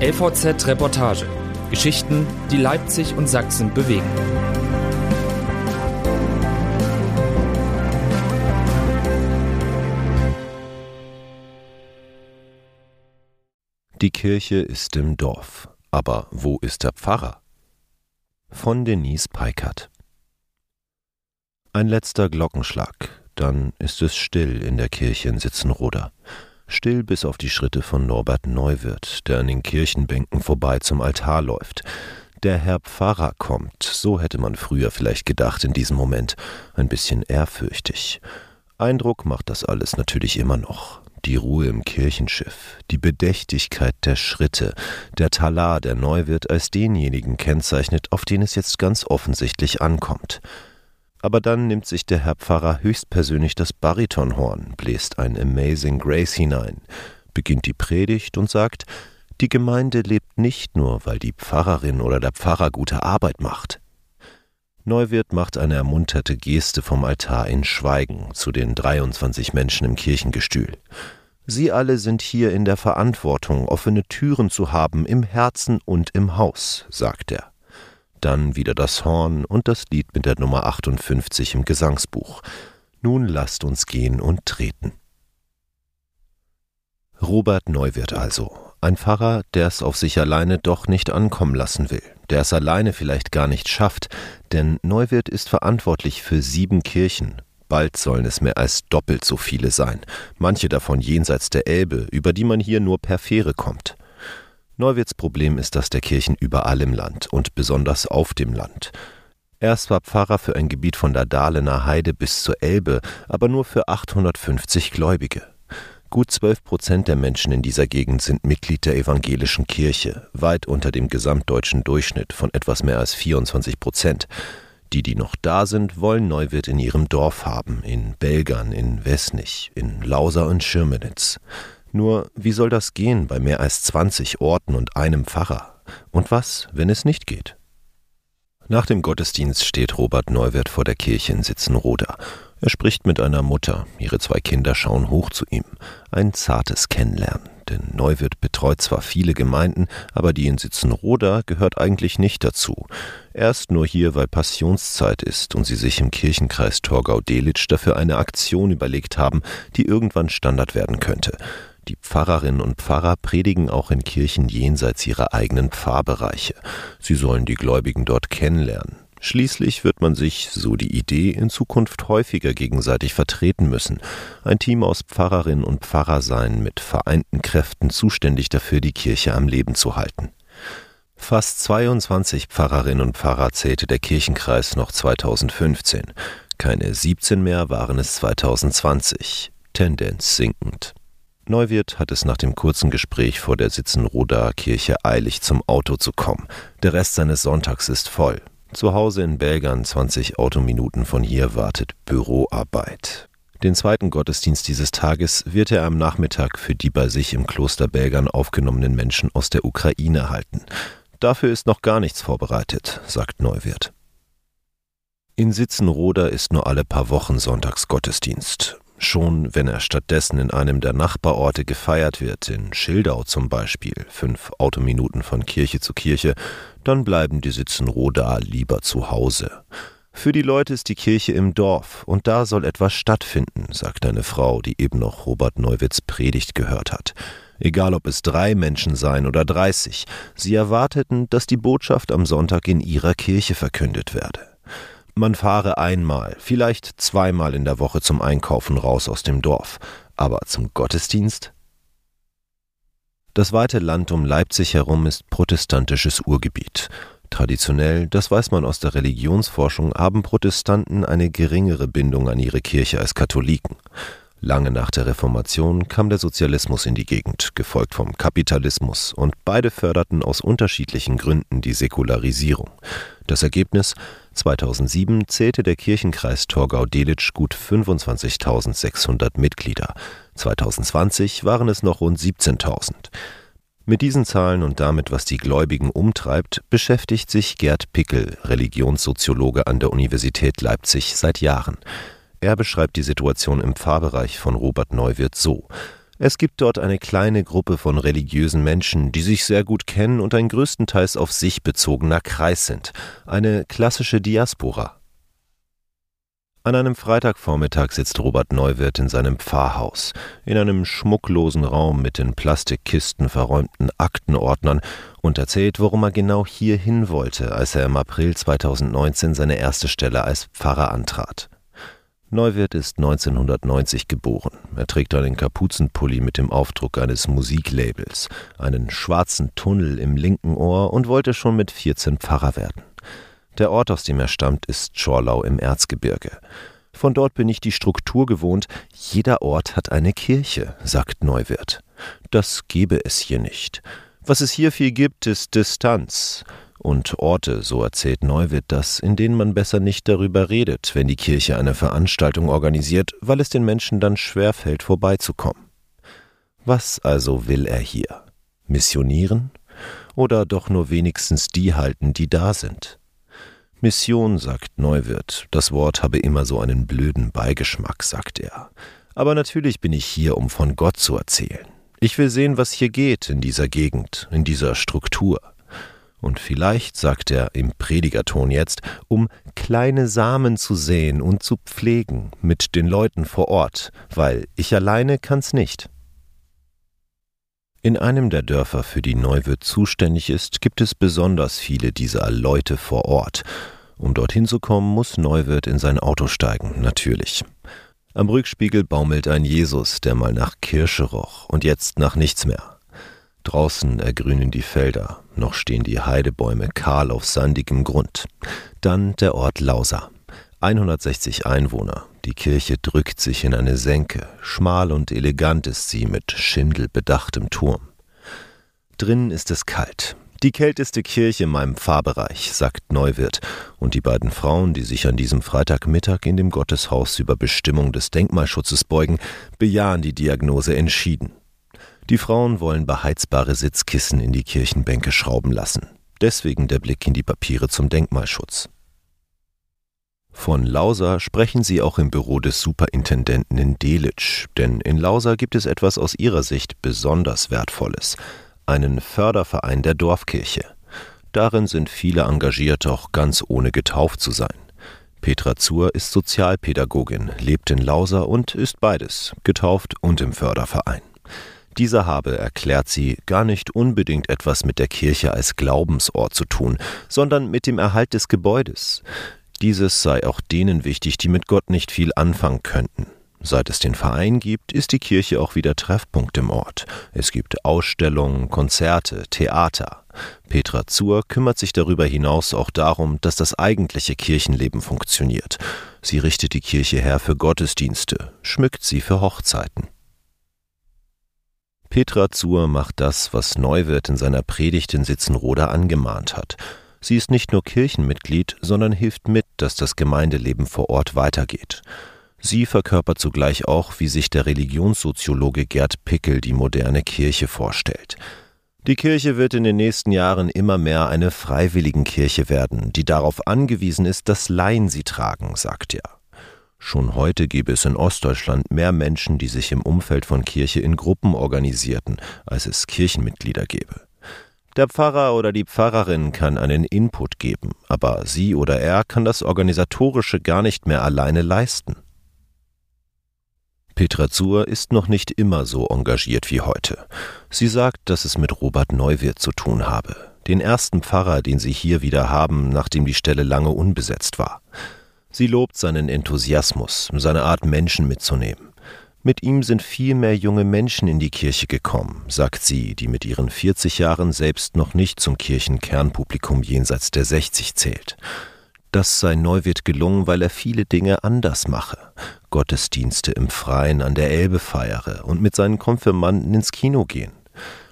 LVZ Reportage. Geschichten, die Leipzig und Sachsen bewegen. Die Kirche ist im Dorf. Aber wo ist der Pfarrer? Von Denise Peikert. Ein letzter Glockenschlag, dann ist es still in der Kirche in Sitzenroda. Still bis auf die Schritte von Norbert Neuwirth, der an den Kirchenbänken vorbei zum Altar läuft. Der Herr Pfarrer kommt, so hätte man früher vielleicht gedacht in diesem Moment, ein bisschen ehrfürchtig. Eindruck macht das alles natürlich immer noch. Die Ruhe im Kirchenschiff, die Bedächtigkeit der Schritte, der Talar, der Neuwirt als denjenigen kennzeichnet, auf den es jetzt ganz offensichtlich ankommt. Aber dann nimmt sich der Herr Pfarrer höchstpersönlich das Baritonhorn, bläst ein Amazing Grace hinein, beginnt die Predigt und sagt, die Gemeinde lebt nicht nur, weil die Pfarrerin oder der Pfarrer gute Arbeit macht. Neuwirth macht eine ermunterte Geste vom Altar in Schweigen zu den 23 Menschen im Kirchengestühl. Sie alle sind hier in der Verantwortung, offene Türen zu haben im Herzen und im Haus, sagt er. Dann wieder das Horn und das Lied mit der Nummer 58 im Gesangsbuch. Nun lasst uns gehen und treten. Robert Neuwirth also, ein Pfarrer, der es auf sich alleine doch nicht ankommen lassen will, der es alleine vielleicht gar nicht schafft, denn Neuwirth ist verantwortlich für sieben Kirchen. Bald sollen es mehr als doppelt so viele sein, manche davon jenseits der Elbe, über die man hier nur per Fähre kommt. Neuwirths Problem ist das der Kirchen überall im Land und besonders auf dem Land. Erst war Pfarrer für ein Gebiet von der Dahlener Heide bis zur Elbe, aber nur für 850 Gläubige. Gut zwölf Prozent der Menschen in dieser Gegend sind Mitglied der evangelischen Kirche, weit unter dem gesamtdeutschen Durchschnitt von etwas mehr als 24 Prozent. Die, die noch da sind, wollen Neuwirt in ihrem Dorf haben, in Belgern, in Wesnich, in Lauser und Schirmenitz. Nur wie soll das gehen bei mehr als 20 Orten und einem Pfarrer? Und was, wenn es nicht geht? Nach dem Gottesdienst steht Robert Neuwirth vor der Kirche in Sitzenroda. Er spricht mit einer Mutter, ihre zwei Kinder schauen hoch zu ihm. Ein zartes Kennenlernen, denn Neuwirth betreut zwar viele Gemeinden, aber die in Sitzenroda gehört eigentlich nicht dazu. Er ist nur hier, weil Passionszeit ist und sie sich im Kirchenkreis Torgau-Delitzsch dafür eine Aktion überlegt haben, die irgendwann Standard werden könnte. Die Pfarrerinnen und Pfarrer predigen auch in Kirchen jenseits ihrer eigenen Pfarrbereiche. Sie sollen die Gläubigen dort kennenlernen. Schließlich wird man sich, so die Idee, in Zukunft häufiger gegenseitig vertreten müssen. Ein Team aus Pfarrerinnen und Pfarrer sein, mit vereinten Kräften zuständig dafür, die Kirche am Leben zu halten. Fast 22 Pfarrerinnen und Pfarrer zählte der Kirchenkreis noch 2015. Keine 17 mehr waren es 2020. Tendenz sinkend. Neuwirth hat es nach dem kurzen Gespräch vor der Sitzenroder Kirche eilig, zum Auto zu kommen. Der Rest seines Sonntags ist voll. Zu Hause in Belgern, 20 Autominuten von hier, wartet Büroarbeit. Den zweiten Gottesdienst dieses Tages wird er am Nachmittag für die bei sich im Kloster Belgern aufgenommenen Menschen aus der Ukraine halten. Dafür ist noch gar nichts vorbereitet, sagt Neuwirth. In Sitzenroda ist nur alle paar Wochen Sonntagsgottesdienst. Schon wenn er stattdessen in einem der Nachbarorte gefeiert wird, in Schildau zum Beispiel, fünf Autominuten von Kirche zu Kirche, dann bleiben die Sitzenroda lieber zu Hause. Für die Leute ist die Kirche im Dorf und da soll etwas stattfinden, sagt eine Frau, die eben noch Robert Neuwitz Predigt gehört hat. Egal ob es drei Menschen seien oder dreißig, sie erwarteten, dass die Botschaft am Sonntag in ihrer Kirche verkündet werde. Man fahre einmal, vielleicht zweimal in der Woche zum Einkaufen raus aus dem Dorf, aber zum Gottesdienst? Das weite Land um Leipzig herum ist protestantisches Urgebiet. Traditionell, das weiß man aus der Religionsforschung, haben Protestanten eine geringere Bindung an ihre Kirche als Katholiken. Lange nach der Reformation kam der Sozialismus in die Gegend, gefolgt vom Kapitalismus, und beide förderten aus unterschiedlichen Gründen die Säkularisierung. Das Ergebnis 2007 zählte der Kirchenkreis Torgau-Delitzsch gut 25.600 Mitglieder. 2020 waren es noch rund 17.000. Mit diesen Zahlen und damit, was die Gläubigen umtreibt, beschäftigt sich Gerd Pickel, Religionssoziologe an der Universität Leipzig, seit Jahren. Er beschreibt die Situation im Pfarrbereich von Robert Neuwirth so. Es gibt dort eine kleine Gruppe von religiösen Menschen, die sich sehr gut kennen und ein größtenteils auf sich bezogener Kreis sind, eine klassische Diaspora. An einem Freitagvormittag sitzt Robert Neuwirth in seinem Pfarrhaus, in einem schmucklosen Raum mit in Plastikkisten verräumten Aktenordnern und erzählt, warum er genau hier hin wollte, als er im April 2019 seine erste Stelle als Pfarrer antrat. Neuwirth ist 1990 geboren. Er trägt einen Kapuzenpulli mit dem Aufdruck eines Musiklabels, einen schwarzen Tunnel im linken Ohr und wollte schon mit 14 Pfarrer werden. Der Ort, aus dem er stammt, ist Schorlau im Erzgebirge. Von dort bin ich die Struktur gewohnt, jeder Ort hat eine Kirche, sagt Neuwirth. Das gebe es hier nicht. Was es hier viel gibt, ist Distanz und Orte, so erzählt Neuwitt das, in denen man besser nicht darüber redet, wenn die Kirche eine Veranstaltung organisiert, weil es den Menschen dann schwerfällt, vorbeizukommen. Was also will er hier? Missionieren? Oder doch nur wenigstens die halten, die da sind? Mission, sagt Neuwirth, das Wort habe immer so einen blöden Beigeschmack, sagt er. Aber natürlich bin ich hier, um von Gott zu erzählen. Ich will sehen, was hier geht in dieser Gegend, in dieser Struktur und vielleicht, sagt er im Predigerton jetzt, um kleine Samen zu säen und zu pflegen mit den Leuten vor Ort, weil ich alleine kann's nicht. In einem der Dörfer, für die Neuwirt zuständig ist, gibt es besonders viele dieser Leute vor Ort. Um dorthin zu kommen, muss Neuwirt in sein Auto steigen, natürlich. Am Rückspiegel baumelt ein Jesus, der mal nach Kirsche roch und jetzt nach nichts mehr. Draußen ergrünen die Felder, noch stehen die Heidebäume kahl auf sandigem Grund. Dann der Ort Lausa. 160 Einwohner. Die Kirche drückt sich in eine Senke. Schmal und elegant ist sie mit schindelbedachtem Turm. Drinnen ist es kalt. Die kälteste Kirche in meinem Pfarrbereich, sagt Neuwirth, und die beiden Frauen, die sich an diesem Freitagmittag in dem Gotteshaus über Bestimmung des Denkmalschutzes beugen, bejahen die Diagnose entschieden. Die Frauen wollen beheizbare Sitzkissen in die Kirchenbänke schrauben lassen. Deswegen der Blick in die Papiere zum Denkmalschutz. Von Lausa sprechen sie auch im Büro des Superintendenten in Delitzsch, denn in Lausa gibt es etwas aus ihrer Sicht besonders Wertvolles, einen Förderverein der Dorfkirche. Darin sind viele engagiert, auch ganz ohne getauft zu sein. Petra Zur ist Sozialpädagogin, lebt in Lausa und ist beides, getauft und im Förderverein. Dieser habe, erklärt sie, gar nicht unbedingt etwas mit der Kirche als Glaubensort zu tun, sondern mit dem Erhalt des Gebäudes. Dieses sei auch denen wichtig, die mit Gott nicht viel anfangen könnten. Seit es den Verein gibt, ist die Kirche auch wieder Treffpunkt im Ort. Es gibt Ausstellungen, Konzerte, Theater. Petra Zur kümmert sich darüber hinaus auch darum, dass das eigentliche Kirchenleben funktioniert. Sie richtet die Kirche her für Gottesdienste, schmückt sie für Hochzeiten. Petra Zur macht das, was Neuwirth in seiner Predigt in Sitzenroda angemahnt hat. Sie ist nicht nur Kirchenmitglied, sondern hilft mit, dass das Gemeindeleben vor Ort weitergeht. Sie verkörpert zugleich auch, wie sich der Religionssoziologe Gerd Pickel die moderne Kirche vorstellt. Die Kirche wird in den nächsten Jahren immer mehr eine Freiwilligenkirche werden, die darauf angewiesen ist, dass Laien sie tragen, sagt er. Schon heute gäbe es in Ostdeutschland mehr Menschen, die sich im Umfeld von Kirche in Gruppen organisierten, als es Kirchenmitglieder gäbe. Der Pfarrer oder die Pfarrerin kann einen Input geben, aber sie oder er kann das Organisatorische gar nicht mehr alleine leisten. Petra Zur ist noch nicht immer so engagiert wie heute. Sie sagt, dass es mit Robert Neuwirth zu tun habe, den ersten Pfarrer, den sie hier wieder haben, nachdem die Stelle lange unbesetzt war. Sie lobt seinen Enthusiasmus, seine Art, Menschen mitzunehmen. Mit ihm sind viel mehr junge Menschen in die Kirche gekommen, sagt sie, die mit ihren 40 Jahren selbst noch nicht zum Kirchenkernpublikum jenseits der 60 zählt. Das sei Neuwirt gelungen, weil er viele Dinge anders mache. Gottesdienste im Freien an der Elbe feiere und mit seinen Konfirmanden ins Kino gehen.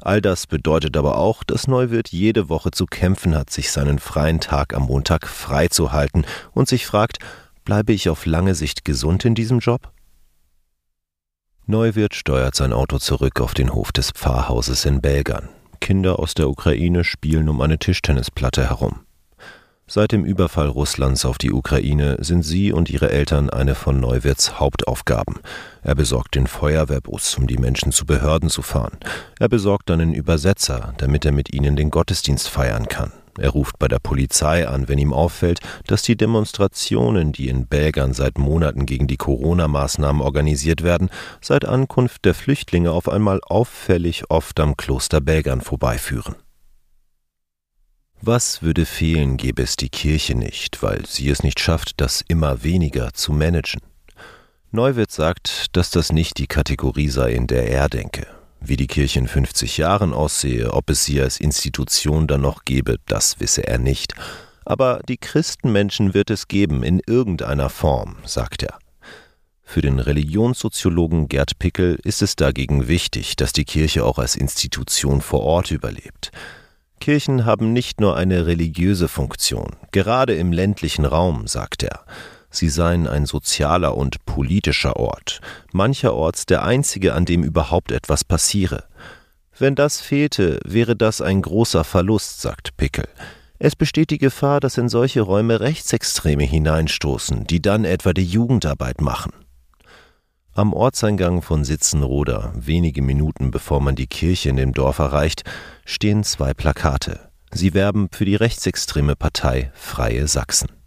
All das bedeutet aber auch, dass Neuwirth jede Woche zu kämpfen hat, sich seinen freien Tag am Montag frei zu halten und sich fragt, bleibe ich auf lange Sicht gesund in diesem Job? Neuwirth steuert sein Auto zurück auf den Hof des Pfarrhauses in Belgern. Kinder aus der Ukraine spielen um eine Tischtennisplatte herum. Seit dem Überfall Russlands auf die Ukraine sind sie und ihre Eltern eine von Neuwirths Hauptaufgaben. Er besorgt den Feuerwehrbus, um die Menschen zu Behörden zu fahren. Er besorgt einen Übersetzer, damit er mit ihnen den Gottesdienst feiern kann. Er ruft bei der Polizei an, wenn ihm auffällt, dass die Demonstrationen, die in Belgern seit Monaten gegen die Corona-Maßnahmen organisiert werden, seit Ankunft der Flüchtlinge auf einmal auffällig oft am Kloster Belgern vorbeiführen. Was würde fehlen, gäbe es die Kirche nicht, weil sie es nicht schafft, das immer weniger zu managen? Neuwirth sagt, dass das nicht die Kategorie sei, in der er denke. Wie die Kirche in 50 Jahren aussehe, ob es sie als Institution dann noch gebe, das wisse er nicht. Aber die Christenmenschen wird es geben, in irgendeiner Form, sagt er. Für den Religionssoziologen Gerd Pickel ist es dagegen wichtig, dass die Kirche auch als Institution vor Ort überlebt. Kirchen haben nicht nur eine religiöse Funktion, gerade im ländlichen Raum, sagt er. Sie seien ein sozialer und politischer Ort, mancherorts der einzige, an dem überhaupt etwas passiere. Wenn das fehlte, wäre das ein großer Verlust, sagt Pickel. Es besteht die Gefahr, dass in solche Räume Rechtsextreme hineinstoßen, die dann etwa die Jugendarbeit machen. Am Ortseingang von Sitzenroda, wenige Minuten bevor man die Kirche in dem Dorf erreicht, stehen zwei Plakate. Sie werben für die rechtsextreme Partei Freie Sachsen.